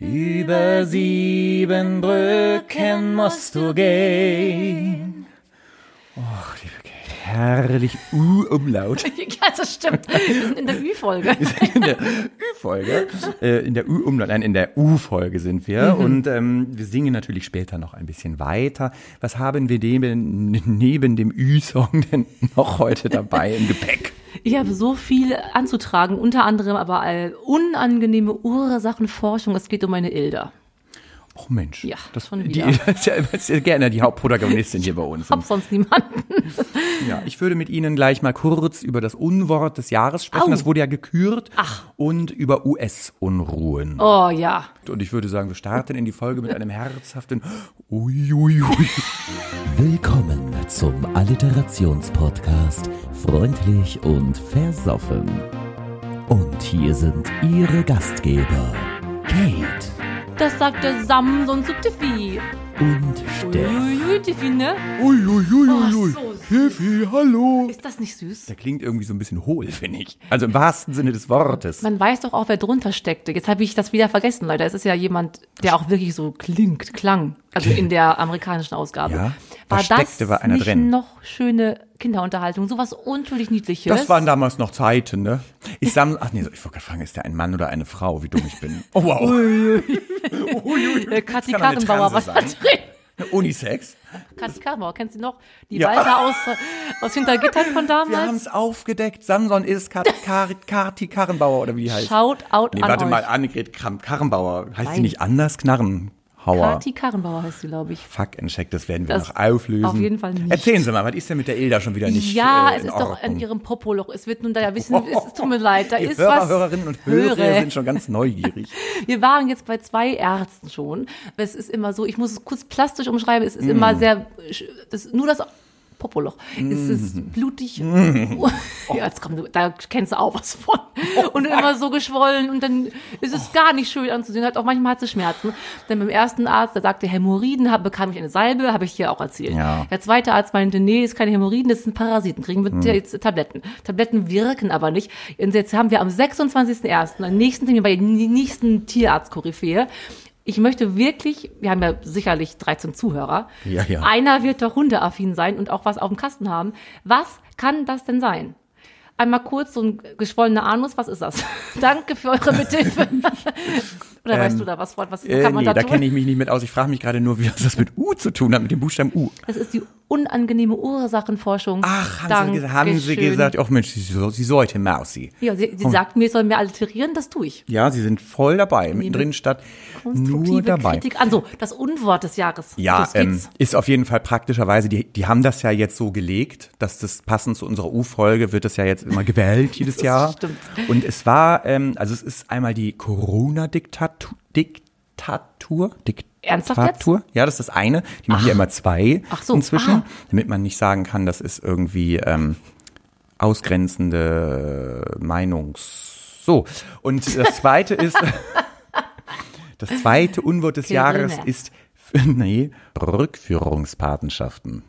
Über sieben Brücken musst du gehen. Oh, liebe Kate, herrlich U-Umlaut. Ja, das stimmt. Wir sind in der Ü-Folge. in der Ü-Folge, äh, in der U-Umlaut, nein, in der U-Folge sind wir. Mhm. Und ähm, wir singen natürlich später noch ein bisschen weiter. Was haben wir neben, neben dem Ü-Song denn noch heute dabei im Gepäck? Ich habe so viel anzutragen, unter anderem aber äh, unangenehme Ursachenforschung. Es geht um meine Ilda. Oh Mensch, Ja, das, schon die, wieder. das ist ja, ist ja gerne die Hauptprotagonistin hier bei uns. Hab sonst niemanden. Ja, ich würde mit Ihnen gleich mal kurz über das Unwort des Jahres sprechen. Au. Das wurde ja gekürt. Ach. Und über US-Unruhen. Oh ja. Und ich würde sagen, wir starten in die Folge mit einem herzhaften Uiuiui. Ui. Willkommen zum Alliterationspodcast Freundlich und Versoffen. Und hier sind Ihre Gastgeber, Kate Das sagt der Samson zu Tiffy. und Steff. Uiuiui, Tiffy, ne? Uiuiuiui. Oh, so süß. Tiffy, hallo. Ist das nicht süß? Der klingt irgendwie so ein bisschen hohl, finde ich. Also im wahrsten Sinne des Wortes. Man weiß doch auch, wer drunter steckte. Jetzt habe ich das wieder vergessen, leider. Es ist ja jemand, der auch wirklich so klingt, klang. Also in der amerikanischen Ausgabe. Ja, da war steckte das war einer nicht drin. noch schöne Kinderunterhaltung? Sowas unschuldig Niedliches. Das waren damals noch Zeiten, ne? Ich sammle, ach nee, ich wollte gerade fragen, ist der ein Mann oder eine Frau? Wie dumm ich bin. Oh wow. Uiuiui. äh, Kathi Das kann doch eine Karrenbauer da sein. drin. Unisex. Kathi Karrenbauer, kennst du noch? Die Ja. Walter aus, aus Hintergittern von Wir haben damals. es aufgedeckt. Samson ist Kat Kar Kati Karrenbauer oder wie die heißt. Shout out Nee, an warte euch. mal, Annegret Kram Karrenbauer. Heißt sie Nein. nicht anders? Knarrenhauer. Kathi Karrenbauer heißt sie, glaube ich. Fuck check, das werden wir Das noch auflösen. auf jeden Fall nicht. Erzählen Sie mal, was ist denn mit der Ilda schon wieder nicht ja, äh, es ist doch Ordnung? an ihrem Popoloch. Es wird nun da ja wissen, es, es tut mir leid, da Die ist Hörer, was. Hörerinnen und Hörer Höre. sind schon ganz neugierig. Wir waren jetzt bei zwei Ärzten schon. Es ist immer so, ich muss es kurz plastisch umschreiben, es ist Mm. immer sehr, das, nur das Popoloch. Es Mm. ist blutig. Ja, jetzt komm, da kennst du auch was von. Und immer so geschwollen und dann ist es gar nicht schön anzusehen. Hat auch manchmal hat sie Schmerzen. Dann beim ersten Arzt, der sagte Hämorrhoiden, hab, bekam ich eine Salbe, habe ich hier auch erzählt. Ja. Der zweite Arzt meinte, nee, ist keine Hämorrhoiden, das sind Parasiten. Kriegen wir jetzt Tabletten. Tabletten wirken aber nicht. Und jetzt haben wir am 26.01. einen nächsten Termin bei der nächsten Tierarzt-Koryphäe. Ich möchte wirklich, wir haben ja sicherlich 13 Zuhörer. Ja, ja. Einer wird doch hundeaffin sein und auch was auf dem Kasten haben. Was kann das denn sein? Einmal kurz so ein geschwollener Anus, was ist das? Danke für eure Mithilfe. Oder weißt du da was von? Was Äh, kann man nee, da da kenne ich mich nicht mit aus. Ich frage mich gerade nur, wie das mit U zu tun hat, mit dem Buchstaben U. Das ist die unangenehme Ursachenforschung. Ach, haben, Sie, gesa- haben Sie gesagt, ach Mensch, Sie, Sie sollte Mausi. Ja, sie, sie sagt mir, ich soll mehr alterieren, das tue ich. Ja, Sie sind voll dabei, mittendrin statt nur dabei. Kritik. Also, das Unwort des Jahres. Ja, ähm, ist auf jeden Fall praktischerweise, die, die haben das ja jetzt so gelegt, dass das passend zu unserer U-Folge wird das ja jetzt immer gewählt jedes Jahr. stimmt. Und es war, ähm, also es ist einmal die Corona-Diktatur, Diktatur, Ernsthaft jetzt? Diktatur. Ja, das ist das eine. Die machen ja immer zwei Ach so, inzwischen, ah. damit man nicht sagen kann, das ist irgendwie ähm, ausgrenzende Meinungs. So. Und das zweite ist, das zweite Unwort des Jahres Kirillne. ist, nee, Rückführungspatenschaften.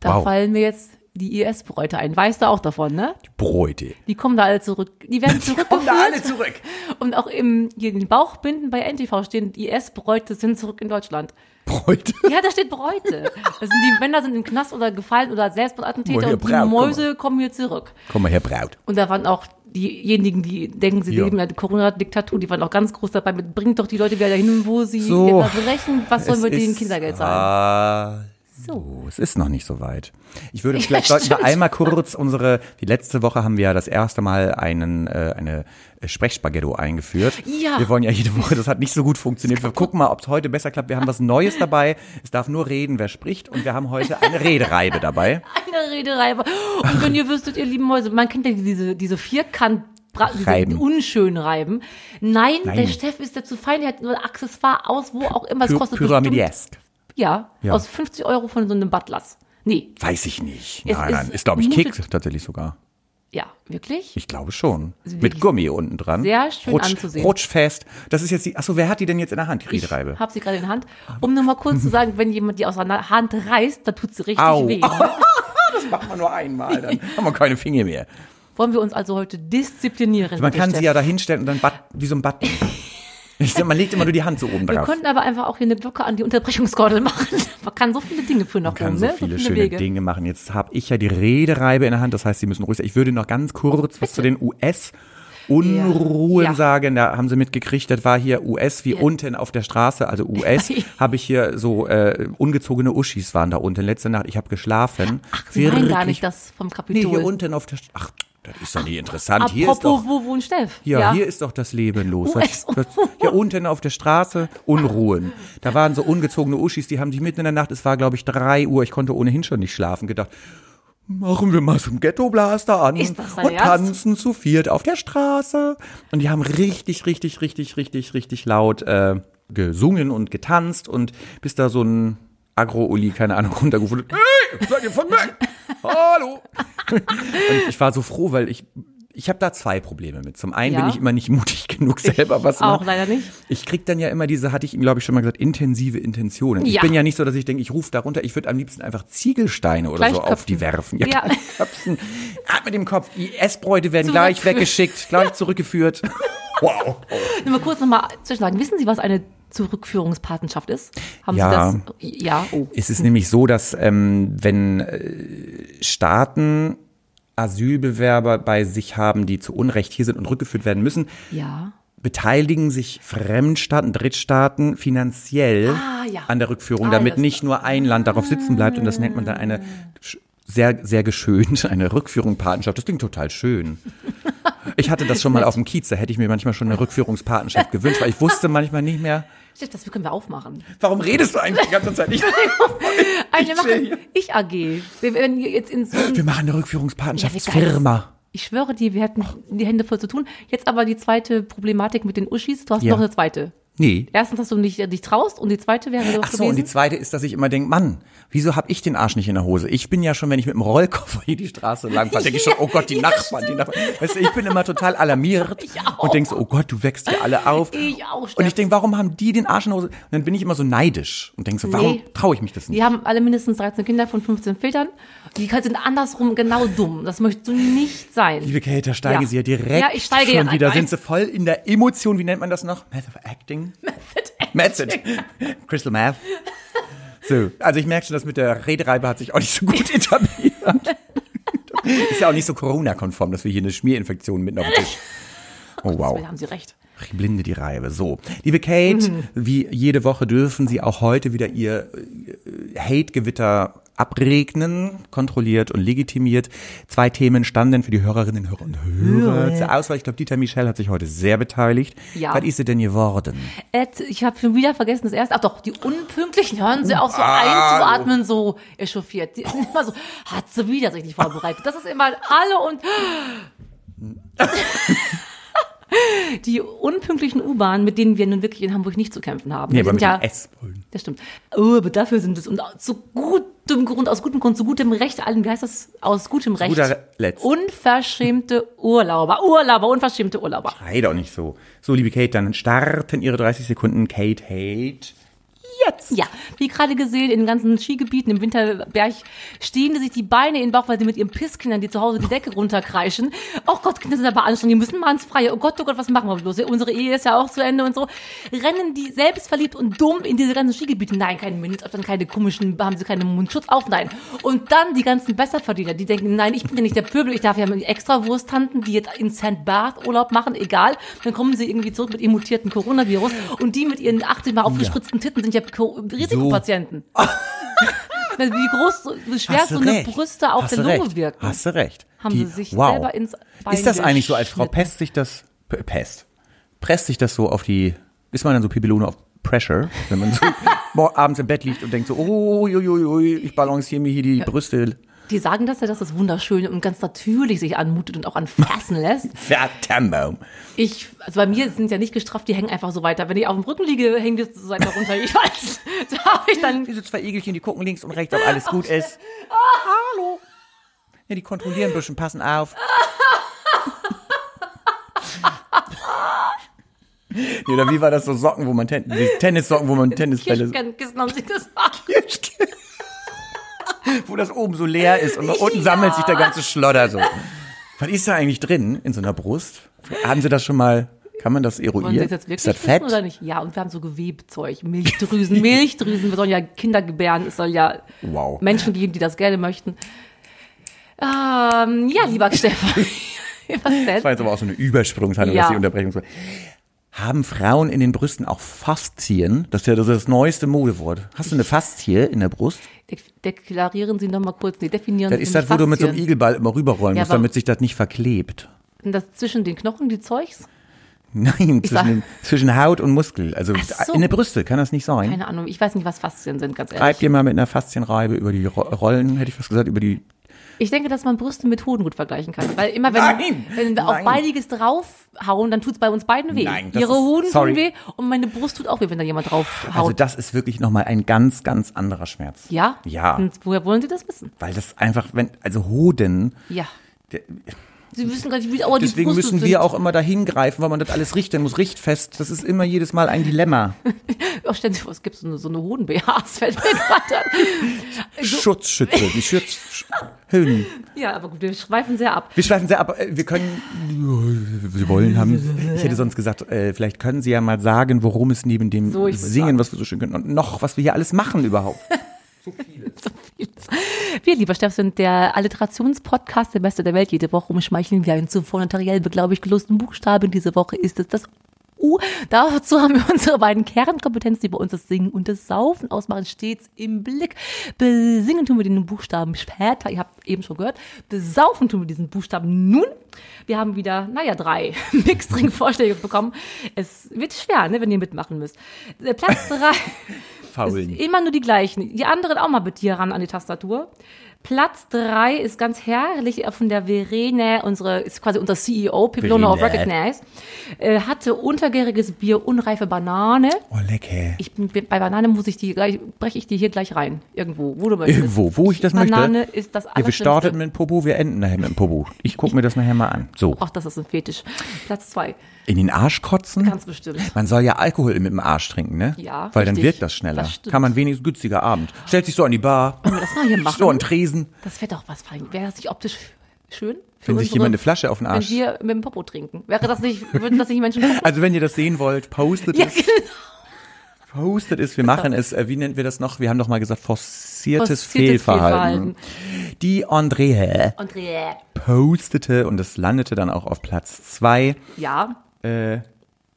Da wow. fallen mir jetzt die IS-Bräute ein. Weißt du auch davon, ne? Bräute. Die kommen da alle zurück. Die werden Kommen da alle zurückgeführt. zurück. Und auch im, hier in den Bauchbinden bei NTV stehen, die IS-Bräute sind zurück in Deutschland. Bräute. Ja, da steht Bräute. Das sind die Männer sind im Knast oder gefallen oder Selbstmordattentäter und die Braut, Mäuse kommen hier zurück. Komm mal her, Braut. Und da waren auch diejenigen, die denken, sie Ja. leben in der Corona-Diktatur, die waren auch ganz groß dabei mit, bringt doch die Leute wieder dahin, wo sie So. etwas brechen, was sollen wir denen Kindergeld zahlen? Ah, So. es ist noch nicht so weit. Ich würde vielleicht sollten wir einmal kurz unsere, die letzte Woche haben wir ja das erste Mal einen, äh, eine Sprechspaghetto eingeführt. Ja. Wir wollen ja jede Woche, das hat nicht so gut funktioniert. Wir gucken mal, ob es heute besser klappt. Wir haben was Neues dabei. Es darf nur reden, wer spricht. Und wir haben heute eine Redereibe dabei. Eine Redereibe. Und wenn ihr wüsstet, ihr lieben Mäuse, man kennt ja diese, diese Vierkant, Reiben. unschönen Reiben. Nein, der Nein. Steff ist der zu fein, der hat nur Accessoire aus, wo auch immer es kostet. Pyramidesque. Ja, Ja. aus 50 Euro von so einem Butlers. Nee, Weiß ich nicht. Es Nein, nein. ist- glaube ich, Kick tatsächlich sogar. ja, wirklich? Ich glaube schon. wirklich Mit Gummi unten dran. sehr schön Rutsch, anzusehen. Rutschfest. Das ist jetzt die, achso, wer hat die denn jetzt in der Hand, die Redereibe? Ich habe sie gerade in der Hand. Um nur mal kurz zu sagen, wenn jemand die aus der Hand reißt, dann tut sie richtig Au. weh. Das macht man nur einmal, dann haben wir keine Finger mehr. Wollen wir uns also heute disziplinieren? Man kann sie ja da hinstellen und dann but, wie so ein Button. Man legt immer nur die Hand so oben Wir drauf. könnten aber einfach auch hier eine Glocke an die Unterbrechungskordel machen. Man kann so viele Dinge für noch Man kann rum, so ne? viele, so schöne Wege. Dinge machen. Jetzt habe ich ja die Redereibe in der Hand, das heißt, Sie müssen ruhig sein. Ich würde noch ganz kurz was zu den US Unruhen Ja. Sagen, da haben sie mitgekriegt, das war hier US wie Ja. unten auf der Straße, also US, habe ich hier so äh, ungezogene Uschis waren da unten. Letzte Nacht, ich habe geschlafen. Ach, Sie meinen gar nicht das vom Nee, Kapitol. hier unten auf der St Ach, das ist doch nicht interessant. Hier ist doch wo wohnt Steff? ja, hier ist doch das Leben los. Was, was, hier unten auf der Straße Unruhen. Da waren so ungezogene Uschis, die haben sich mitten in der Nacht, es war glaube ich drei Uhr, ich konnte ohnehin schon nicht schlafen, gedacht, machen wir mal so ein Ghetto-Blaster an das und Ernst? tanzen zu viert auf der Straße. Und die haben richtig, richtig, richtig, richtig, richtig laut äh, gesungen und getanzt und bis da so ein Agro-Uli, keine Ahnung, runtergerufen hat, hey, seid ihr von weg? Hallo? Und ich war so froh, weil ich ich habe da zwei Probleme mit. Zum einen Ja. bin ich immer nicht mutig genug selber was Auch machen. leider nicht. Ich krieg dann ja immer diese, hatte ich ihm glaube ich schon mal gesagt, intensive Intentionen. Ich Ja. bin ja nicht so, dass ich denke, ich rufe da runter. Ich würde am liebsten einfach Ziegelsteine oder so auf die werfen. Ja. gleich köpfen. Ah, mit dem Kopf. Die Essbräute werden gleich weggeschickt, gleich zurückgeführt. Wow. Nur mal kurz nochmal zwischensagen. Wissen Sie, was eine Zurückführungspatenschaft ist? Haben Ja. Sie das? Ja. Oh. Es ist nämlich so, dass ähm, wenn äh, Staaten Asylbewerber bei sich haben, die zu Unrecht hier sind und rückgeführt werden müssen, Ja. beteiligen sich Fremdstaaten, Drittstaaten finanziell Ah, ja. an der Rückführung, Ah, damit nicht nur ein Land darauf sitzen bleibt. Und das nennt man dann eine sch- sehr, sehr geschönt, eine Rückführung-Patenschaft. Das klingt total schön. Ich hatte das schon mal auf dem Kiez, da hätte ich mir manchmal schon eine Rückführungspatenschaft gewünscht, weil ich wusste manchmal nicht mehr, Steff, Das können wir aufmachen. warum redest du eigentlich die ganze Zeit nicht? Eine chill machen hier. Ich AG. Wir werden jetzt in so Wir machen eine Ja, wie Rückführungspatenschaftsfirma. geil. Ich schwöre dir, wir hätten die Hände voll zu tun. Jetzt aber die zweite Problematik mit den Uschis. Du hast Ja. noch eine zweite. Nee. Erstens, dass du nicht dich traust und die zweite wäre doch Ach so, gewesen. und die zweite ist, dass ich immer denke, Mann, wieso hab ich den Arsch nicht in der Hose? Ich bin ja schon, wenn ich mit dem Rollkoffer hier die Straße lang fahre, denke ich schon, oh Gott, die Ja, Nachbarn, die Nachbarn. Weißt du, ich bin immer total alarmiert und denke so, oh Gott, du wächst hier alle auf. Ich auch, Steff. Und ich denke, warum haben die den Arsch in der Hose? Und dann bin ich immer so neidisch und denke so, warum Nee. traue ich mich das nicht? Die haben alle mindestens 13 Kinder von 15 Vätern. Die sind andersrum genau dumm. Das möchtest du nicht sein. Liebe Kate, da steige Ja. sie ja direkt Ja, ich steige schon wieder. rein. Sind sie voll in der Emotion, wie nennt man das noch? Method of Acting? Method. Crystal Meth. So, also ich merke schon, das mit der Redereibe hat sich auch nicht so gut etabliert. Ist ja auch nicht so Corona-konform, dass wir hier eine Schmierinfektion mitten auf dem Tisch. Oh wow. Haben sie recht. Ich blinde die Reibe. So, liebe Kate, Mhm. wie jede Woche dürfen Sie auch heute wieder Ihr äh, Hate-Gewitter abregnen, kontrolliert und legitimiert. Zwei Themen standen für die Hörerinnen Hörer und Hörer zur Auswahl. Ich glaube, Dieter Michel hat sich heute sehr beteiligt. Ja. Was ist sie denn geworden? Ed, ich habe schon wieder vergessen, das erste. Ach doch, die Unpünktlichen hören sie auch so Ah, einzuatmen, so echauffiert. Die sind immer so, hat sie wieder sich nicht vorbereitet. Das ist immer alle und. Die unpünktlichen U-Bahnen, mit denen wir nun wirklich in Hamburg nicht zu kämpfen haben. Nee, aber mit ja, dem S wollen. das stimmt. Oh, aber dafür sind es und zu gutem Grund, aus gutem Grund, zu gutem Recht, allen, wie heißt das? Aus gutem Recht. guter Letzt. Unverschämte Urlauber, Urlauber, unverschämte Urlauber. Hey doch nicht so. So, liebe Kate, dann starten Ihre 30 Sekunden. Kate Hate. Jetzt. Ja, wie gerade gesehen, in den ganzen Skigebieten im Winterberg stehen die sich die Beine in den Bauch, weil sie mit ihren Pisskindern, die zu Hause die Decke runterkreischen. Oh Gott, Kinder sind aber anstrengend, die müssen mal ins Freie. Oh Gott, oh Gott, was machen wir bloß? Unsere Ehe ist ja auch zu Ende und so. Rennen die selbstverliebt und dumm in diese ganzen Skigebiete. Nein, kein Mindestabstand, keine komischen, haben sie keinen Mundschutz auf, nein. Und dann die ganzen Besserverdiener, die denken, nein, ich bin ja nicht der Pöbel, ich darf ja mit extra Wursttanten, die jetzt in St. Barth Urlaub machen, egal. Dann kommen sie irgendwie zurück mit ihrem mutierten Coronavirus und die mit ihren 80 mal aufgespritzten Titten sind ja Risikopatienten. Wie groß, wie schwer so eine recht. Brüste auf der Lunge recht. wirken. Hast du recht. Haben Die- sie sich wow. selber ins Bein Ist das eigentlich so als Frau. Pest sich das, Pest, presst sich das so auf die, ist man dann so Pipelone auf Pressure, wenn man so abends im Bett liegt und denkt so, oh, ui, ui, ui, ich balanciere mir hier die Brüste. Die sagen das ja, dass das wunderschön und ganz natürlich sich anmutet und auch anfassen lässt. Verdammt. Ich, also bei mir sind ja nicht gestrafft, die hängen einfach so weiter. Wenn ich auf dem Rücken liege, hängen die so weiter runter. Ich weiß, da habe ich dann Diese zwei Igelchen, die gucken links und rechts, ob alles gut ist. Hallo. Ja, die kontrollieren ein bisschen, passen auf. Oder wie war das so Socken, wo man Ten Tennissocken, wo man Tennisbälle Kirschkernkissen haben sie gesagt. Wo das oben so leer ist und unten Ja. sammelt sich der ganze Schlodder so. Was ist da eigentlich drin in so einer Brust? Haben Sie das schon mal Kann man das Wollen Sie eruieren? das jetzt wirklich ist das fett? oder nicht? Ja, und wir haben so Gewebzeug, Milchdrüsen, Milchdrüsen. Wir sollen ja Kinder gebären. Es soll ja Wow. Menschen geben, die das gerne möchten. Ähm, ja, lieber Stefan. Was denn? Das war jetzt aber auch so eine Übersprungshandlung, Ja. dass die Unterbrechung war. Haben Frauen in den Brüsten auch Faszien? Das ist ja das, das neueste Modewort. Hast du eine Faszie in der Brust? De deklarieren Sie noch mal kurz, nee, definieren Das Sie ist für das, mich wo du mit so einem Faszien. Igelball immer rüberrollen Ja, musst, damit sich das nicht verklebt. Sind das zwischen den Knochen die Zeugs? Nein, zwischen, den, zwischen Haut und Muskel. Also so. in der Brüste kann das nicht sein. Keine Ahnung, ich weiß nicht, was Faszien sind, ganz ehrlich. dir mal mit einer Faszienreibe über die Ro- Rollen, hätte ich fast gesagt, über die. Ich denke, dass man Brüste mit Hoden gut vergleichen kann. Weil immer, wenn, Nein! wenn wir auf Nein! beiniges draufhauen, dann tut's bei uns beiden weh. Nein, Ihre ist- Hoden sorry. tun weh und meine Brust tut auch weh, wenn da jemand draufhaut. Also das ist wirklich nochmal ein ganz, ganz anderer Schmerz. ja? Ja. Und woher wollen Sie das wissen? Weil das einfach, wenn, also Hoden, Ja. Der- Sie wissen gar nicht, wie die deswegen Brüste müssen sind. wir auch immer dahin greifen, weil man das alles richten muss, richtfest. Das ist immer jedes Mal ein Dilemma. Oh, stellen Sie sich vor, es gibt so eine, so eine Hoden-BHs, fällt mir gerade an. Schutzschütze, die Schutz. Ja, aber gut, wir schweifen sehr ab. Wir schweifen sehr ab. Äh, Wir können, Sie wollen haben, ich hätte sonst gesagt, äh, vielleicht können Sie ja mal sagen, worum es neben dem So, Singen, was wir so schön können, und noch, was wir hier alles machen überhaupt. Wir, lieber Steff, sind der Alliterationspodcast, der Beste der Welt. Jede Woche umschmeicheln wir einen zuvor notariell beglaubigt gelosten Buchstaben. Diese Woche ist es das U. Dazu haben wir unsere beiden Kernkompetenzen, die bei uns das Singen und das Saufen ausmachen, stets im Blick. Besingen tun wir den Buchstaben später. Ihr habt eben schon gehört. Besaufen tun wir diesen Buchstaben nun. Wir haben wieder, naja, drei Mixdrink-Vorschläge bekommen. Es wird schwer, ne, wenn ihr mitmachen müsst. Äh, Platz drei. Faulen. Immer nur die gleichen. Die anderen auch mal bitte hier ran an die Tastatur. Platz drei ist ganz herrlich von der Verene, unsere, ist quasi unser CEO, Pipelona of. Recognize, äh, hatte untergäriges Bier, unreife Banane. Oh, lecker. Ich bin, bei Banane muss ich die gleich, breche ich die hier gleich rein. Irgendwo, wo du möchtest. Irgendwo, wo ich das Banane möchte. ist das Ja, wir starten mit dem Popo, wir enden nachher mit dem Popo. Ich gucke mir das nachher mal an. So. Ach, das ist ein Fetisch. Platz zwei, In den Arsch kotzen? ganz bestimmt. Man soll ja Alkohol mit dem Arsch trinken, ne? Ja, Weil dann richtig. wirkt das schneller. Das. Kann man wenigstens günstiger Abend. Stellt sich so an die Bar, Wollen wir das mal hier machen? so an den Tresen. Das wäre doch was fein. Wäre das nicht optisch schön? Wenn sich jemand eine Flasche auf den Wenn Arsch. wir mit dem Popo trinken. Wäre das nicht, würden das nicht Menschen gucken? Also wenn ihr das sehen wollt, postet Ja, es. genau. Postet es. Wir machen es, äh, wie nennt wir das noch? Wir haben doch mal gesagt, forciertes, Forciertes Fehlverhalten. Die Andrea Andrea. postete und es landete dann auch auf Platz zwei. Ja.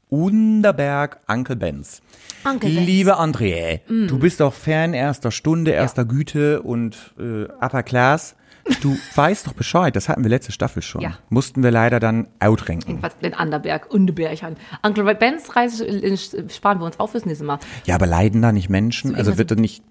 Unterberg Uncle Benz. Uncle Benz. Mm. Liebe Andrea, du bist doch Fan erster Stunde, erster Güte und äh, Upper Class. Du weißt doch Bescheid, das hatten wir letzte Staffel schon. Ja. Mussten wir leider dann outrenken. Was den Anderberg, Undebergern. Uncle Ben's Reise sparen wir uns auf fürs nächste Mal. Ja, aber leiden da nicht Menschen? Also wird das nicht.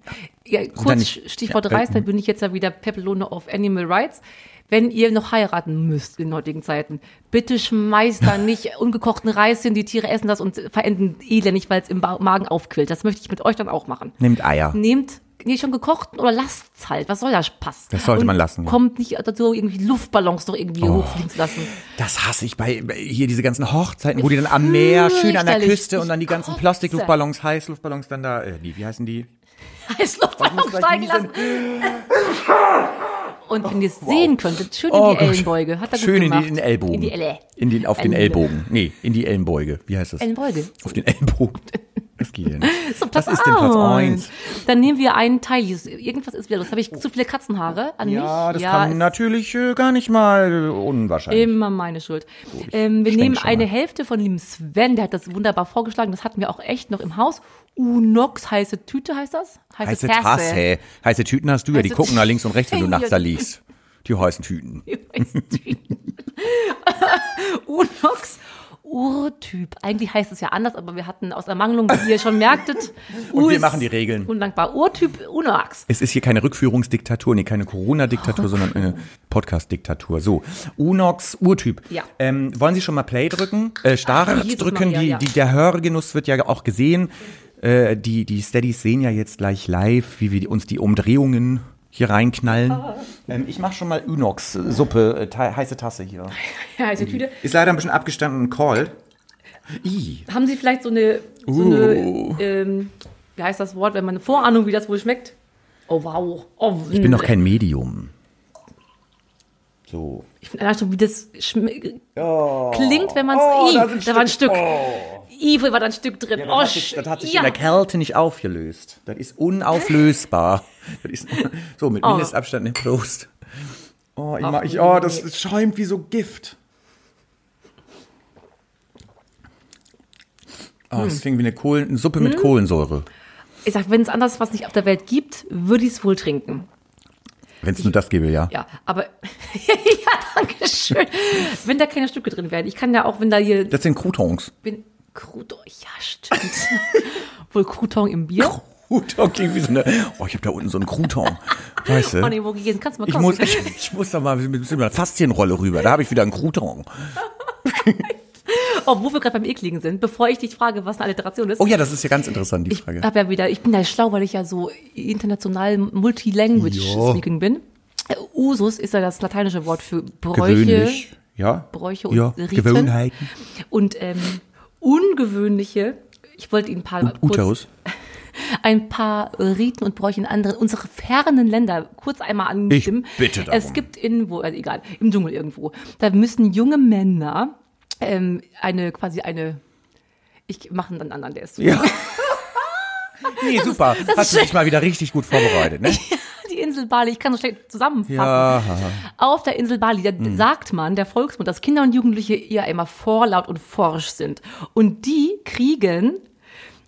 Ja, kurz nicht- Stichwort ja, äh, Reis, dann bin ich jetzt ja wieder Pepelone of Animal Rights. Wenn ihr noch heiraten müsst in heutigen Zeiten, bitte schmeißt da nicht ungekochten Reis hin, die Tiere essen das und verenden elendig, weil es im Magen aufquillt. Das möchte ich mit euch dann auch machen. Nimmt Eier. Nehmt nee, schon gekochten oder lasst's halt. Was soll der Spaß? Das sollte Und man lassen, ja. Kommt nicht dazu, irgendwie Luftballons noch irgendwie Oh. hochfliegen zu lassen. Das hasse ich bei hier diese ganzen Hochzeiten, wo die dann am Meer schön an der. Küste und dann die ganzen. Plastikluftballons, Heißluftballons dann da, äh, die, wie heißen die? Heißluftballon gleich steigen lassen. Und wenn ihr es sehen könntet, schön in Oh die Gott. Ellenbeuge. Hat er Schön gut in gemacht. die in den Ellbogen. In die Elle. In den, auf den Elle. Ellbogen. Nee, in die Ellenbeuge. Wie heißt das? Ellenbeuge. Auf den Ellbogen. Das geht ja nicht. So, Platz Was ist denn Platz eins. 1? Dann nehmen wir einen Teil. Irgendwas ist wieder los. Habe ich zu viele Katzenhaare an Ja, mich? das kann ist natürlich äh, gar nicht mal unwahrscheinlich. Immer meine Schuld. Ähm, wir nehmen eine mal. Hälfte von dem Sven, der hat das wunderbar vorgeschlagen. Das hatten wir auch echt noch im Haus. Unox heiße Tüte heißt das? Heiße Tasse. Heiße Tüten hast du ja, die Heiße gucken nach links und rechts, wenn du Tüten. nachts da liegst. Die heißen Tüten. Unox Urtyp. Eigentlich heißt es ja anders, aber wir hatten aus Ermangelung, wie ihr schon merktet, Und wir machen die Regeln. Undankbar. Urtyp Unox. Es ist hier keine Rückführungsdiktatur, nee, keine Corona-Diktatur, sondern eine Podcast-Diktatur. So, Unox Urtyp. Ja. Ähm, wollen Sie schon mal Play drücken? Äh, Start drücken, Maria, die, ja. die, der Hörgenuss wird ja auch gesehen. Äh, die, die Steadies sehen ja jetzt gleich live, wie wir uns die Umdrehungen hier reinknallen. Ähm, ich mache schon mal Unox-Suppe, äh, heiße Tasse hier. Ja, heiße Tüte. Ist leider ein bisschen abgestanden und call. I. Haben Sie vielleicht so eine, so Uh. eine ähm, wie heißt das Wort, wenn man eine Vorahnung, wie das wohl schmeckt? Oh wow. Oh, Ich bin noch kein Medium. So. Ich finde allein schon, wie das schme- klingt, wenn man es. Oh, da Oh, da, war ein Stück. Stück. Oh. Wo war da ein Stück drin? Ja, oh, das, hat sich, das hat sich ja. in der Kälte nicht aufgelöst. Das ist unauflösbar. Das ist, so, mit Mindestabstand im Prost. Oh, ich Ach, mag, ich, oh das, das schäumt wie so Gift. Oh, Hm. das klingt wie eine, Kohlen, eine Suppe mit Kohlensäure. Ich sag, wenn es anders was nicht auf der Welt gibt, würde ich es wohl trinken. Wenn es nur das gäbe, ja. Ja, aber ja, danke schön. Wenn da keine Stücke drin wären. Ich kann ja auch, wenn da hier Das sind Croutons. bin Crouton, ja stimmt. wohl Crouton im Bier. Crouton klingt wie so eine, oh, ich habe da unten so einen Crouton. Weißt du? Oh nee, wo gegessen? Kannst du mal Ich kommen? muss, ich, ich muss da mal mit mit einer Faszienrolle rüber. Da habe ich wieder einen Crouton. Oh, wo wir gerade beim Ekligen sind, bevor ich dich frage, was eine Alliteration ist. Oh ja, das ist ja ganz interessant, die ich Frage. habe ja wieder, ich bin ja schlau, weil ich ja so international multilanguage Ja. speaking bin. Usus ist ja das lateinische Wort für Bräuche, Gewöhnlich. Ja. Bräuche und ja. Riten. Gewohnheiten. Und ähm, ungewöhnliche, ich wollte Ihnen ein paar kurz, Uterus. ein paar Riten und Bräuche in anderen, unsere fernen Länder kurz einmal anstimmen. Ich bitte darum. Es gibt in, wo, äh, egal, im Dschungel irgendwo, da müssen junge Männer ähm, eine, quasi eine, ich mache einen anderen, der ist so. Ja. Nee, super. Hast du dich mal wieder richtig gut vorbereitet, ne? Die Insel Bali, ich kann so schlecht zusammenfassen. Ja. Auf der Insel Bali, da Hm. sagt man, der Volksmund, dass Kinder und Jugendliche eher immer vorlaut und forsch sind. Und die kriegen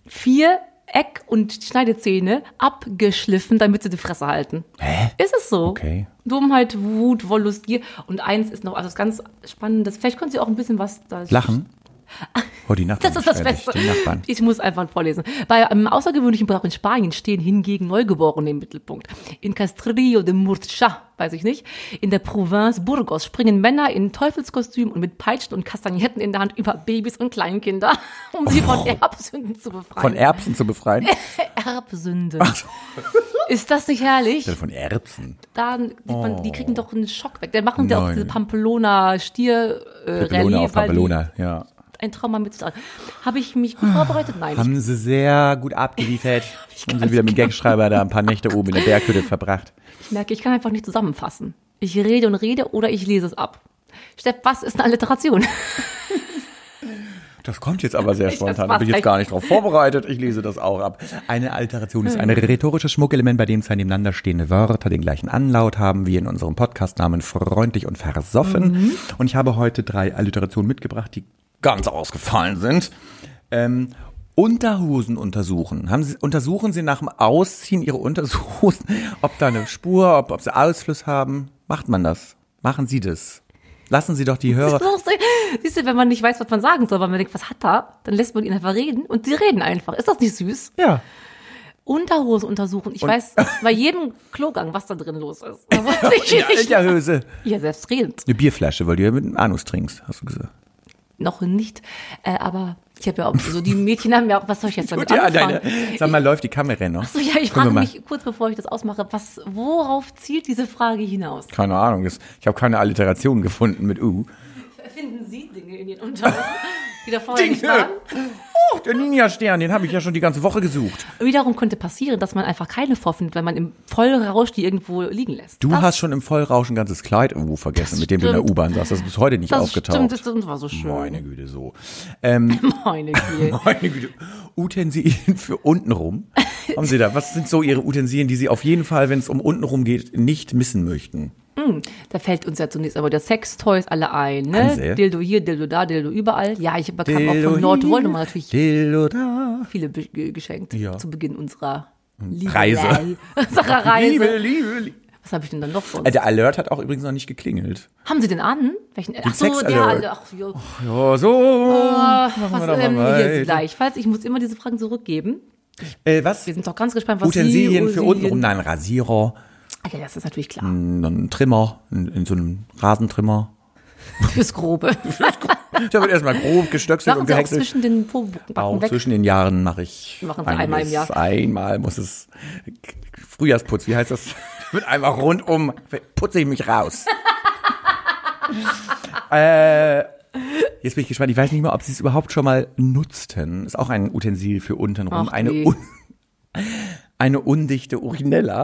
vier Eck- und Schneidezähne abgeschliffen, damit sie die Fresse halten. Hä? Ist es so? Okay. Dummheit, Wut, Wollust, Gier. Und eins ist noch, also das ganz Spannendes, vielleicht können Sie auch ein bisschen was da Lachen. Oh, die Nachbarn. das ist das Beste. Ich muss einfach vorlesen. Bei einem außergewöhnlichen Brauch in Spanien stehen hingegen Neugeborene im Mittelpunkt. In Castrillo de Murcia, weiß ich nicht, in der Province Burgos springen Männer in Teufelskostüm und mit Peitschen und Kastagnetten in der Hand über Babys und Kleinkinder, um sie von Erbsünden zu befreien. Oh. Von Erbsen zu befreien. Erbsünde. Ist das nicht herrlich? Von Erbsen. Da, die, man, die kriegen doch einen Schock weg. Dann machen die auch diese Pamplona Stier äh, Pamplona Rallye, auf Pamplona, ja. Ein Trauma mit sich. Habe ich mich gut vorbereitet? Nein. Haben sie sehr gut abgeliefert. Haben sie wieder mit Gagschreiber da ein paar Nächte oben in der Berghütte verbracht. Ich merke, ich kann einfach nicht zusammenfassen. Ich rede und rede oder ich lese es ab. Steff, was ist eine Alliteration? Das kommt jetzt aber sehr spontan. Da bin ich jetzt gar nicht drauf vorbereitet. Ich lese das auch ab. Eine Alteration ist ein rhetorisches Schmuckelement, bei dem zwei nebeneinander stehende Wörter den gleichen Anlaut haben, wie in unserem Podcastnamen freundlich und versoffen. Und ich habe heute drei Alliterationen mitgebracht, die ganz ausgefallen sind. Ähm, Unterhosen untersuchen. Haben Sie, untersuchen Sie nach dem Ausziehen Ihre Unterhosen, ob da eine Spur, ob, ob sie Ausfluss haben? Macht man das? Machen Sie das? Lassen Sie doch die Hörer. Siehst du, wenn man nicht weiß, was man sagen soll, weil man denkt, was hat er? Dann lässt man ihn einfach reden und sie reden einfach. Ist das nicht süß? Ja. Unterhose untersuchen. Ich weiß bei jedem Klogang, was da drin los ist. Da weiß ich nicht. der Hose. Ja, selbstredend. Eine Bierflasche, weil du ja mit dem Anus trinkst, hast du gesagt. Noch nicht. Äh, aber ich habe ja auch, so die Mädchen haben ja auch, was soll ich jetzt damit Ja, anfangen? deine, sag mal, läuft die Kamera noch? So, ja, ich frage mich kurz bevor ich das ausmache, was, worauf zielt diese Frage hinaus? Keine Ahnung, das- ich habe keine Alliteration gefunden mit U. Finden Sie Dinge in Ihren Unterhosen, die da vorher nicht waren? Oh, der Ninja-Stern, den habe ich ja schon die ganze Woche gesucht. Wiederum könnte passieren, dass man einfach keine vorfindet, weil man im Vollrausch die irgendwo liegen lässt. Du das, hast schon im Vollrausch ein ganzes Kleid irgendwo vergessen, mit dem du in der stimmt. U-Bahn saßt. Das ist bis heute nicht das aufgetaucht. stimmt, das, das war so schön. Meine Güte, so. Ähm, Meine Güte. meine Güte. Utensilien für untenrum. Haben Sie da, was sind so Ihre Utensilien, die Sie auf jeden Fall, wenn es um untenrum geht, nicht missen möchten? Da fällt uns ja zunächst aber der Sextoys alle ein, ne? Dildo hier, Dildo da, Dildo überall. Ja, ich bekam auch Dildo von Lord hier, Voldemort natürlich Dildo da. viele geschenkt Ja. zu Beginn unserer Liebe Reise. unserer Reise. Liebe, Liebe, Liebe. Was habe ich denn dann noch sonst? Äh, Der Alert hat auch übrigens noch nicht geklingelt. Haben Sie den an? Welchen? Ach so, der alle. Ach, jo. Ja, so. machen Was, ähm, mal hier gleichfalls. Ich muss immer diese Fragen zurückgeben. Äh, was? Wir sind doch ganz gespannt, was Utensilien Sie, für untenrum. Nein, ein Rasierer, Okay, das ist natürlich klar. ein Trimmer, in, in so einem Rasentrimmer. Fürs Grobe. Der wird erstmal grob gestöckselt und Sie auch gehäckselt. zwischen den Pobacken Auch weg. zwischen den Jahren mache ich Machen Sie einmal im. Jahr. Einmal muss es Frühjahrsputz, wie heißt das? Wird einfach rundum putze ich mich raus. äh, jetzt bin ich gespannt. Ich weiß nicht mehr, ob Sie es überhaupt schon mal nutzten. Ist auch ein Utensil für untenrum. Ach, eine, nee. un eine undichte Urinella.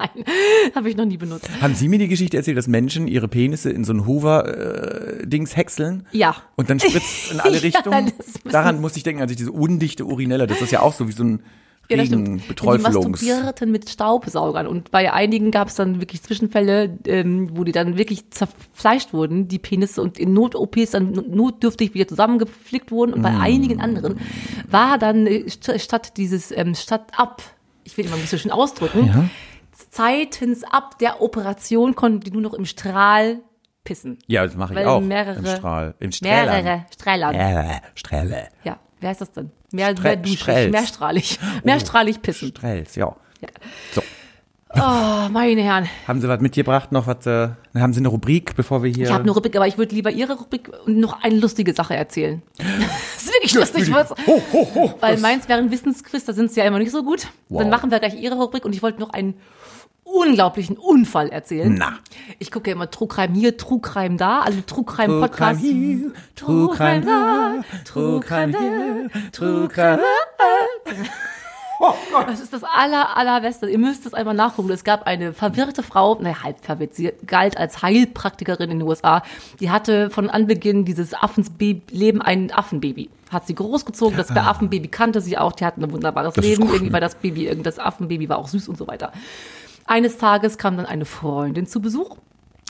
Nein, habe ich noch nie benutzt. Haben Sie mir die Geschichte erzählt, dass Menschen ihre Penisse in so ein Hoover-Dings häckseln? Ja. Und dann spritzt in alle Ja, Richtungen? müssen Daran musste ich denken, als ich diese undichte Urinelle, das ist ja auch so wie so ein Ja, das stimmt. Die masturbierten mit Staubsaugern. Und bei einigen gab es dann wirklich Zwischenfälle, ähm, wo die dann wirklich zerfleischt wurden, die Penisse, und in Not-OPs dann notdürftig wieder zusammengeflickt wurden. Und bei Mm. einigen anderen war dann äh, st- statt dieses, ähm, statt ab, ich will immer ein bisschen schön ausdrücken, Ja. Zeitens ab der Operation konnten die nur noch im Strahl pissen. Ja, das mache ich Weil auch. mehrere- Im Strahl. Im Strahlern. Mehrere Strahlern. Äh, Strähle. Ja, wie heißt das denn? Mehr, Stre- mehr duschig, Strelz. mehrstrahlig. Mehrstrahlig pissen. Strells, ja. Ja. So. Oh, meine Herren. Haben Sie was mitgebracht noch? Was, äh, haben Sie eine Rubrik, bevor wir hier... Ich habe eine Rubrik, aber ich würde lieber Ihre Rubrik und noch eine lustige Sache erzählen. das ist wirklich lustig, was, Ho, ho, ho. weil meins wäre ein Wissensquiz, da sind Sie ja immer nicht so gut. Wow. Dann machen wir gleich Ihre Rubrik und ich wollte noch einen unglaublichen Unfall erzählen. Na. Ich gucke ja immer True Crime hier, True Crime da, alle True Crime Podcasts. Crime da, True Crime hier, True Crime Das ist das aller, allerbeste. Ihr müsst es einmal nachgucken. Es gab eine verwirrte Frau, naja, halb verwirrt, sie galt als Heilpraktikerin in den USA. Die hatte von Anbeginn dieses Affenleben ein Affenbaby. Hat sie großgezogen, das bei Affenbaby kannte sie auch, die hatten ein wunderbares Das Leben. Irgendwie war das Baby, das Affenbaby war auch süß und so weiter. Eines Tages kam dann eine Freundin zu Besuch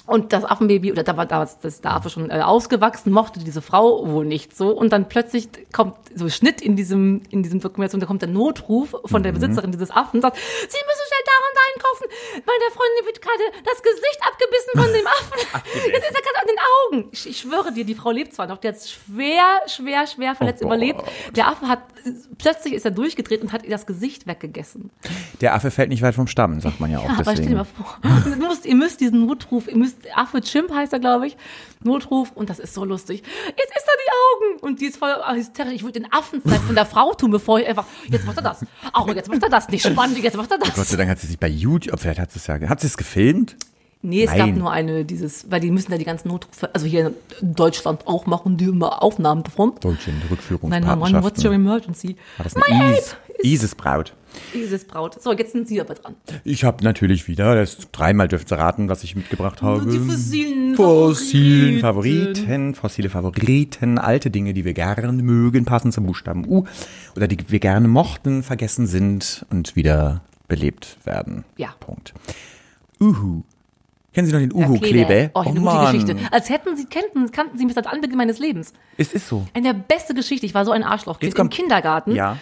und das Affenbaby, oder da war damals das der Affe schon äh, ausgewachsen, mochte diese Frau wohl nicht so. Und dann plötzlich kommt so Schnitt in diesem, in diesem Dokumentation, da kommt der Notruf von Mhm. der Besitzerin dieses Affen und sagt, Sie müssen weil der Freundin wird gerade das Gesicht abgebissen von dem Affen. Jetzt ist er gerade an den Augen. Ich, ich schwöre dir, die Frau lebt zwar noch, die hat schwer, schwer, schwer verletzt Oh überlebt. Gott. Der Affe hat, plötzlich ist er durchgedreht und hat ihr das Gesicht weggegessen. Der Affe fällt nicht weit vom Stamm, sagt man ja auch. Ja, aber stell dir mal vor, ihr müsst, ihr müsst diesen Notruf, ihr müsst, Affe Chimp heißt er, glaube ich, Notruf, und das ist so lustig. Jetzt ist er die Augen! Und die ist voll hysterisch. Ich würde den Affenzeit von der Frau tun, bevor ich einfach, jetzt macht er das. Auch jetzt macht er das. Nicht spannend, jetzt macht er Gott das. sei Dank hat sie sich bei YouTube, vielleicht hat sie es ja, hat sie es gefilmt? Nee, es Nein. gab nur eine, dieses, weil die müssen ja die ganzen Notrufe, also hier in Deutschland auch machen, die immer Aufnahmen davon. Deutsche Nein, Mann, what's your emergency? War das My eine help! Is Isis-Braut? Dieses Braut. So, jetzt sind Sie aber dran. Ich habe natürlich wieder, das dreimal dürft ihr raten, was ich mitgebracht habe. Die fossilen Fossilen Favoriten. Favoriten, fossile Favoriten, alte Dinge, die wir gerne mögen, passend zum Buchstaben U oder die wir gerne mochten, vergessen sind und wieder belebt werden. Ja. Punkt. Uhu. Kennen Sie noch den Ja, Uhu-Klebe? Oh, eine gute Geschichte. Als hätten Sie, kannten, kannten Sie mich seit Anbeginn meines Lebens. Es ist so. Eine der beste Geschichte. Ich war so ein Arschloch. Jetzt Im kommt- Kindergarten. Ja.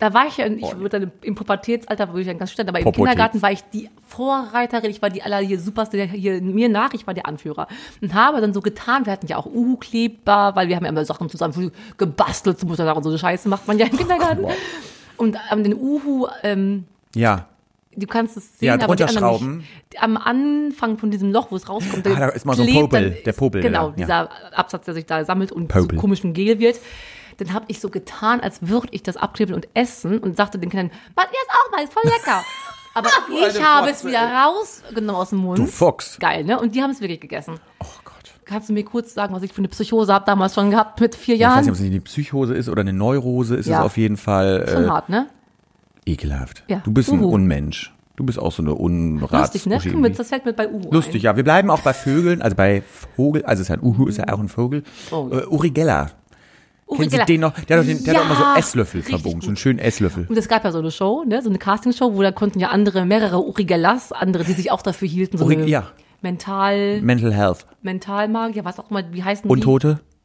Da war ich ja, ich würde dann im Pubertätsalter, würde ich dann ganz stellen, aber im. Kindergarten war ich die Vorreiterin, ich war die aller hier superste, hier mir nach, ich war der Anführer. Und habe dann so getan, wir hatten ja auch Uhu-Kleber, weil wir haben ja immer Sachen zusammen gebastelt, zum Muttertag und so eine Scheiße macht man ja im Kindergarten. wow. Und ähm, den Uhu, ähm, Ja. du kannst es sehen, Ja, aber die anderen schrauben. nicht. Am Anfang von diesem Loch, wo es rauskommt, Ah, da ist mal so ein Popel, der Popel, Genau, ja. dieser Absatz, der sich da sammelt und Popel. so komisch ein Gel wird. Dann habe ich so getan, als würde ich das abkleben und essen und sagte den Kindern, was jetzt auch mal, ist voll lecker. Aber ich habe es wieder rausgenommen aus dem Mund. Du Fuchs. Geil, ne? Und die haben es wirklich gegessen. Oh Gott. Kannst du mir kurz sagen, was ich für eine Psychose habe damals schon gehabt mit vier Ich weiß Jahren? nicht, ob es eine Psychose ist oder eine Neurose, ist Ja. es auf jeden Fall schon äh, hart, ne? Ekelhaft. Ja. Du bist ein Uhu. Unmensch. Du bist auch so eine Unrats. Lustig, ne? Komm, Das fällt mir bei Uhu Lustig, ein. ja. Wir bleiben auch bei Vögeln, also bei Vogel, also es ist ja ein Uhu, ist ja auch ein Vogel. Oh. Äh, Urigella. Kennen Sie den noch? Der hat doch, den, der hat doch immer Ja, so Esslöffel verbogen, so einen schönen Esslöffel. Und es gab ja so eine Show, ne, so eine Castingshow, wo da konnten ja andere, mehrere Urigellas, andere, die sich auch dafür hielten, so Uri- ja. Mental, Mental Health. Mentalmagier, was auch immer, wie heißen Untote? die?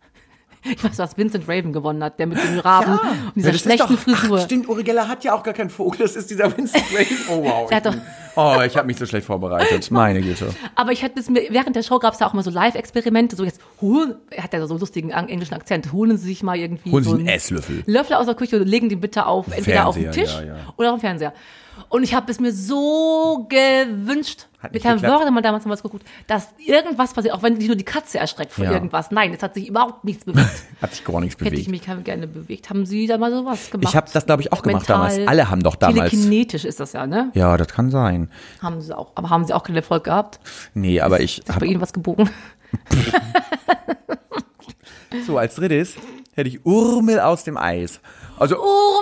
Ich weiß, was Vincent Raven gewonnen hat, der mit dem Raben und dieser schlechten doch- Frisur. Ach, stimmt, Urigella hat ja auch gar keinen Vogel, das ist dieser Vincent Raven. Oh wow. Ich bin- oh, ich habe mich so schlecht vorbereitet. Meine Güte. Aber ich hatte es mir, während der Show gab es ja auch mal so Live-Experimente, so jetzt holen, er hat ja so einen lustigen englischen Akzent, holen Sie sich mal irgendwie Holen Sie so einen Esslöffel. Löffel aus der Küche und legen den bitte auf, entweder auf den Fernseher, Tisch ja, ja. oder auf den Fernseher. Und ich habe es mir so gewünscht, Hat mit nicht Herrn geklappt. Wördemann damals noch was geguckt, dass irgendwas passiert, auch wenn dich nur die Katze erschreckt vor Ja. irgendwas. Nein, es hat sich überhaupt nichts bewegt. Hat sich gar nichts Hätte ich bewegt. mich gerne bewegt. Haben Sie da mal sowas gemacht? Ich habe das, glaube ich, auch gemacht Mental, damals. Alle haben doch damals. Telekinetisch ist das ja, ne? Ja, das kann sein. Haben Sie auch. Aber haben Sie auch keinen Erfolg gehabt? Nee, aber ich Ist bei habe Ihnen was gebogen? so als drittes hätte ich Urmel aus dem Eis. Also Oh,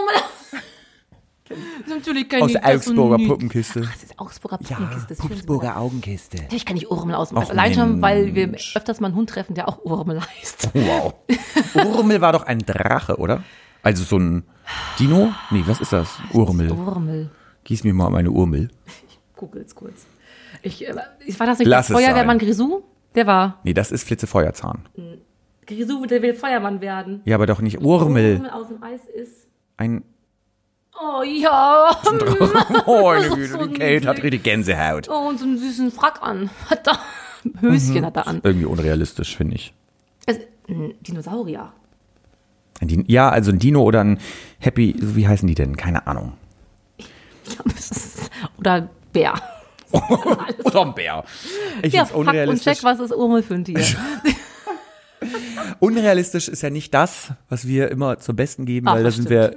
Natürlich kann Aus ich das Augsburger nicht. Puppenkiste. Ach, das ist Augsburger Puppenkiste. das ist schön Pupsburger Augenkiste. Natürlich kann ich Urmel aus dem Och, Eis. Allein schon, weil wir öfters mal einen Hund treffen, der auch Urmel heißt. Wow. Urmel war doch ein Drache, oder? Also so ein Dino? Nee, was ist das? Urmel. Urmel. Gieß mir mal meine Urmel. Googles kurz. Ich, äh, ich war das nicht Lass der es Feuerwehrmann sein. Grisou? Der war. Nee, das ist Flitzefeuerzahn. Grisou, der will Feuermann werden. Ja, aber doch nicht Urmel. Urmel aus dem Eis ist. Ein. Oh ja. Meine So Güte, die Kate hat richtig Gänsehaut. Oh, und so einen süßen Frack an. Hat er. Höschen hat er an. Irgendwie unrealistisch, finde ich. Also, ein Dinosaurier. Ein Din ja, also ein Dino oder ein Happy, wie heißen die denn? Keine Ahnung. Oder Bär. Oder ein Bär. Ich Ja, fuck und unrealistisch. check, was ist Urmel für ein Tier. Unrealistisch ist ja nicht das, was wir immer zum Besten geben, Ach, weil da sind wir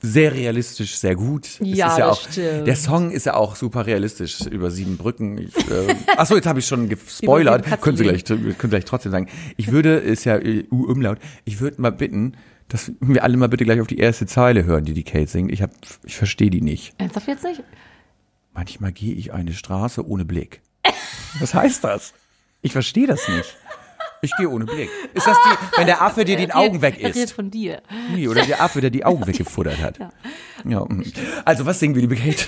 sehr realistisch, sehr gut. Ja, ist ja auch, stimmt. Der Song ist ja auch super realistisch über sieben Brücken. Ich, äh, achso, jetzt habe ich schon gespoilert. Können Sie gleich, können Sie gleich trotzdem sagen. Ich würde, ist ja äh, U-Umlaut, ich würde mal bitten, dass wir alle mal bitte gleich auf die erste Zeile hören, die die Kate singt. Ich, hab, ich verstehe die nicht. Ernsthaft jetzt nicht? Manchmal gehe ich eine Straße ohne Blick. Was heißt das? Ich verstehe das nicht. Ich gehe ohne Blick. Ist das die, wenn der Affe dir die Augen weg isst? von dir. Nee, oder der Affe, der die Augen weggefuttert hat. Ja. mm. Also, was singen wir, liebe Kate?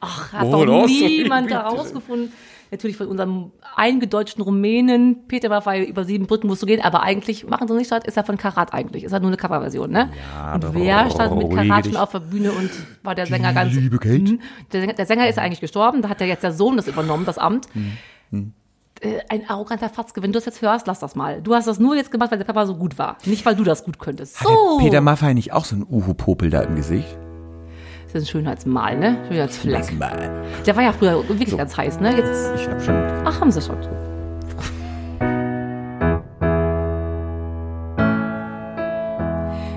Ach, hat Oh, doch niemand rausgefufen. Natürlich von unserem eingedeutschten Rumänen. Peter war bei über sieben Brücken musst du gehen, aber eigentlich, machen Sie nicht statt, ist er von Karat eigentlich. Ist er nur eine Coverversion, ne? Ja, und wer stand mit Karat dich. schon auf der Bühne und war der Sänger ganz. liebe Kate. Mhm. Der, Sänger, der Sänger ist eigentlich gestorben, da hat ja jetzt der Sohn das übernommen, das Amt. Äh, Ein arroganter Fatzke. Wenn du das jetzt hörst, lass das mal. Du hast das nur jetzt gemacht, weil der Papa so gut war. Nicht, weil du das gut könntest. Hat So. der Peter Maffay nicht auch so einen Uhu-Popel da im Gesicht? Das ist ein Schönheitsmal, ne? Schönheitsfleck. Mann. Der war ja früher wirklich ganz heiß, ne? Jetzt, Ich hab schon. ach, haben sie schon.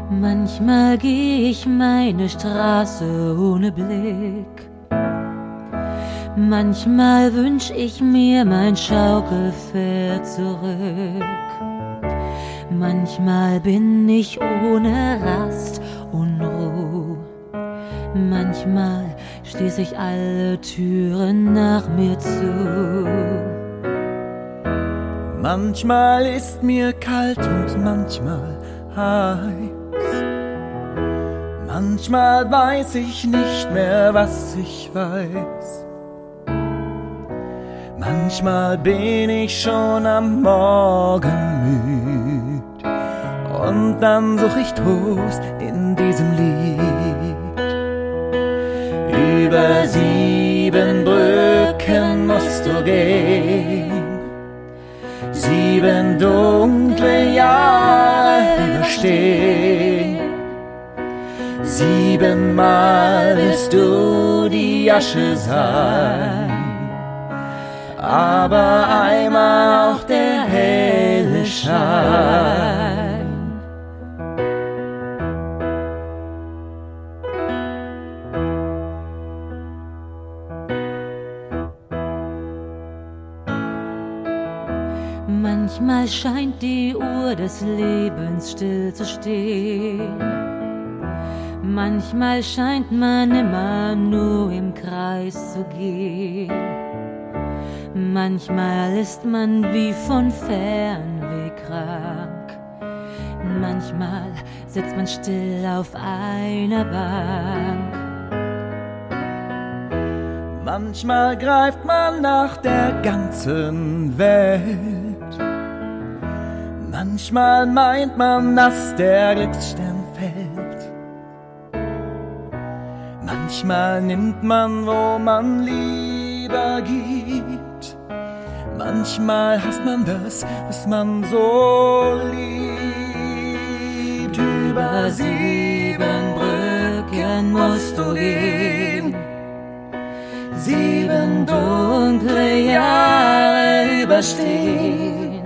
Manchmal gehe ich meine Straße ohne Blick. Manchmal wünsch ich mir mein Schaukelpferd zurück. Manchmal bin ich ohne Rast und Ruhe. Manchmal schließe ich alle Türen nach mir zu. Manchmal ist mir kalt und manchmal heiß. Manchmal weiß ich nicht mehr, was ich weiß. Manchmal bin ich schon am Morgen müd. Und dann such ich Trost in diesem Lied. Über sieben Brücken musst du gehen. Sieben dunkle Jahre überstehen. Siebenmal wirst du die Asche sein. Aber einmal auch der helle Schein. Manchmal scheint die Uhr des Lebens still zu stehen. Manchmal scheint man immer nur im Kreis zu gehen. Manchmal ist man wie von Fernweh krank. Manchmal sitzt man still auf einer Bank. Manchmal greift man nach der ganzen Welt. Manchmal meint man, dass der Glücksstern fällt. Manchmal nimmt man, wo man lieber gibt. Manchmal hasst man das, was man so liebt. Über sieben Brücken musst du gehen. Sieben dunkle Jahre überstehen.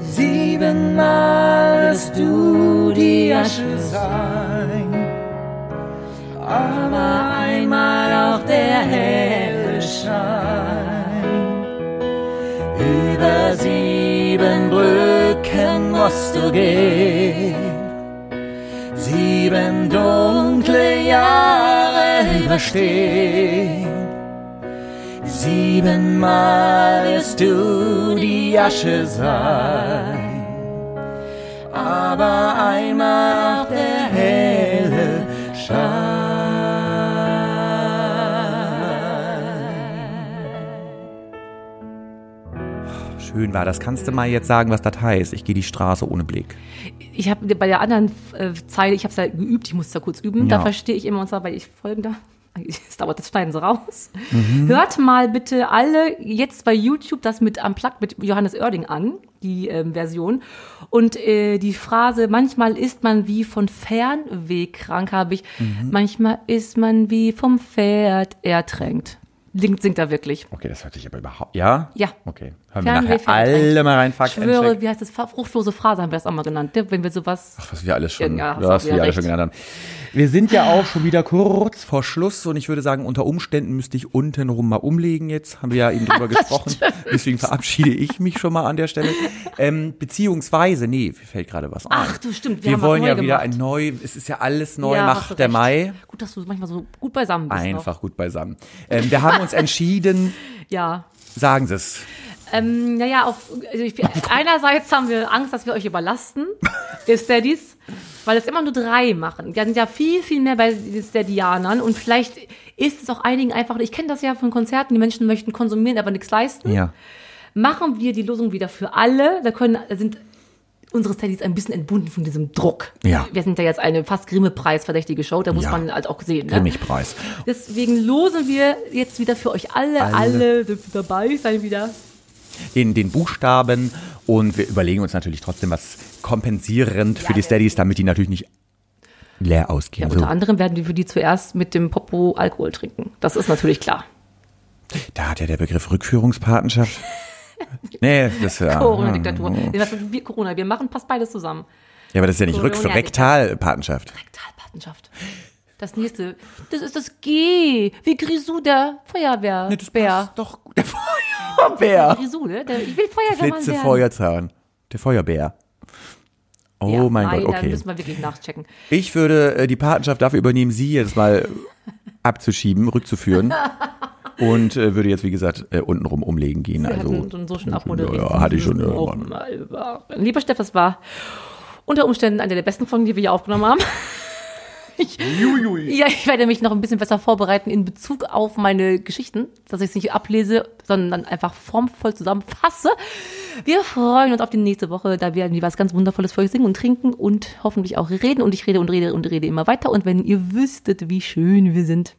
Siebenmal wirst du die Asche sein. Aber einmal auch der helle Schein. Über sieben Brücken musst du gehen. sieben dunkle Jahre überstehen. Siebenmal wirst du die Asche sein, aber einmal der Schön war das. Kannst du mal jetzt sagen, was das heißt? Ich gehe die Straße ohne Blick. Ich habe bei der anderen äh, Zeile, ich habe es ja geübt, ich muss da kurz üben, Ja. da verstehe ich immer und zwar, weil ich folgender. Es dauert, das schneiden sie raus. Hört mal bitte alle jetzt bei YouTube das mit Unplugged mit Johannes Oerding an, die ähm, Version. Und äh, die Phrase, manchmal ist man wie von Fernweh krank, habe ich. Manchmal ist man wie vom Pferd ertränkt. Singt, singt er wirklich. Okay, das hört sich aber überhaupt. Ja? Ja. Okay. Hören wir nachher alle mal rein. Ich Fuck schwöre, and check. wie heißt das? Fruchtlose Phrase haben wir das auch mal genannt, ne? wenn wir sowas. was wir alles schon, Ja, was wir alle schon genannt haben. Wir sind ja auch schon wieder kurz vor Schluss und ich würde sagen, unter Umständen müsste ich untenrum mal umlegen jetzt. Haben wir ja eben drüber gesprochen. Deswegen verabschiede ich mich schon mal an der Stelle. Ähm, beziehungsweise, nee, mir fällt gerade was ein. Ach du, stimmt. wir was wollen ja wieder gemacht. ein neu, es ist ja alles neu, Ja, macht der recht. Mai. Gut, dass du manchmal so gut beisammen bist. Einfach gut beisammen. Ähm, wir haben uns entschieden, Noch. Ja. sagen Sie es. Ähm, naja, auf, also ich, einerseits haben wir Angst, dass wir euch überlasten, ihr Steadies, weil es immer nur drei machen. Wir sind ja viel, viel mehr bei den Steadianern und vielleicht ist es auch einigen einfach, ich kenne das ja von Konzerten, die Menschen möchten konsumieren, aber nichts leisten. Ja. Machen wir die Losung wieder für alle. Da können, da sind unsere Steadies ein bisschen entbunden von diesem Druck. Ja. Wir sind ja jetzt eine fast Grimme-Preis verdächtige Show, da muss Ja. man halt auch sehen. Ne? Grimmig-Preis. Deswegen losen wir jetzt wieder für euch alle, alle, Alle. dabei sein wieder. Den, den Buchstaben und wir überlegen uns natürlich trotzdem was kompensierend für die Steadies, damit die natürlich nicht leer Ja, ausgehen. unter so. anderem werden wir für die zuerst mit dem Popo Alkohol trinken. Das ist natürlich klar. Da hat ja der Begriff Rückführungspatenschaft. nee, das ja. Corona-Diktatur. Nee, was mit wir- Corona, wir machen, passt beides zusammen. Ja, aber das ist ja nicht Rück Corona- Rektalpatenschaft. Rektalpatenschaft. Das nächste, das ist das G, wie Grisou der Feuerwehrbär. doch gut. Der Feuerbär. Grisou, ne? Der, ich will Feuerwehrmann Flitze werden. Feuerzahn. Der Feuerbär. Oh Ja, mein nein, Gott, Da okay. müssen wir wirklich nachchecken. Ich würde äh, die Patenschaft dafür übernehmen, sie jetzt mal abzuschieben, rückzuführen. Und äh, würde jetzt, wie gesagt, äh, untenrum umlegen gehen. Wir also, hatten so schon abmoderiert. Ja, hatte ich schon. Oh, Ja, mal Lieber Steff, das war unter Umständen eine der besten Folgen, die wir hier aufgenommen haben. Ich, ja, ich werde mich noch ein bisschen besser vorbereiten in Bezug auf meine Geschichten, dass ich es nicht ablese, sondern einfach formvoll zusammenfasse. Wir freuen uns auf die nächste Woche. Da werden wir was ganz Wundervolles für euch singen und trinken und hoffentlich auch reden. Und ich rede und rede und rede immer weiter. Und wenn ihr wüsstet, wie schön wir sind.